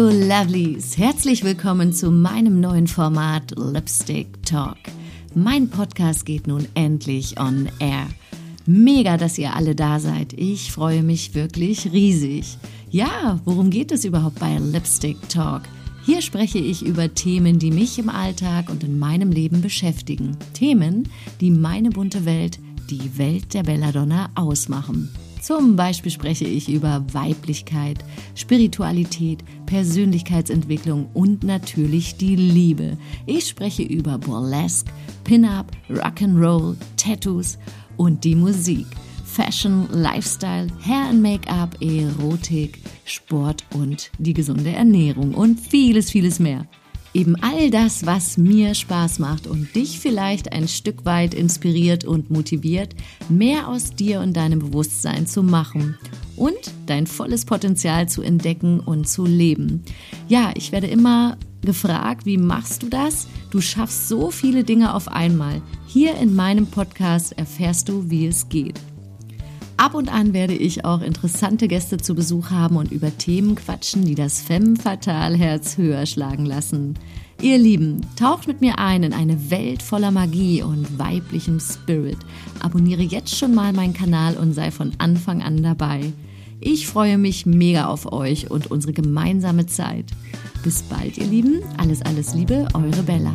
Lovelies, herzlich willkommen zu meinem neuen Format Lipstick Talk. Mein Podcast geht nun endlich on air. Mega, dass ihr alle da seid. Ich freue mich wirklich riesig. Ja, worum geht es überhaupt bei Lipstick Talk? Hier spreche ich über Themen, die mich im Alltag und in meinem Leben beschäftigen. Themen, die meine bunte Welt, die Welt der Belladonna ausmachen. Zum Beispiel spreche ich über Weiblichkeit, Spiritualität, Persönlichkeitsentwicklung und natürlich die Liebe. Ich spreche über Burlesque, Pin-Up, Rock'n'Roll, Tattoos und die Musik. Fashion, Lifestyle, Hair and Make-up, Erotik, Sport und die gesunde Ernährung und vieles, vieles mehr. Eben all das, was mir Spaß macht und dich vielleicht ein Stück weit inspiriert und motiviert, mehr aus dir und deinem Bewusstsein zu machen und dein volles Potenzial zu entdecken und zu leben. Ja, ich werde immer gefragt, wie machst du das? Du schaffst so viele Dinge auf einmal. Hier in meinem Podcast erfährst du, wie es geht. Ab und an werde ich auch interessante Gäste zu Besuch haben und über Themen quatschen, die das Femme Fatal Herz höher schlagen lassen. Ihr Lieben, taucht mit mir ein in eine Welt voller Magie und weiblichem Spirit. Abonniere jetzt schon mal meinen Kanal und sei von Anfang an dabei. Ich freue mich mega auf euch und unsere gemeinsame Zeit. Bis bald, ihr Lieben. Alles, alles Liebe, eure Bella.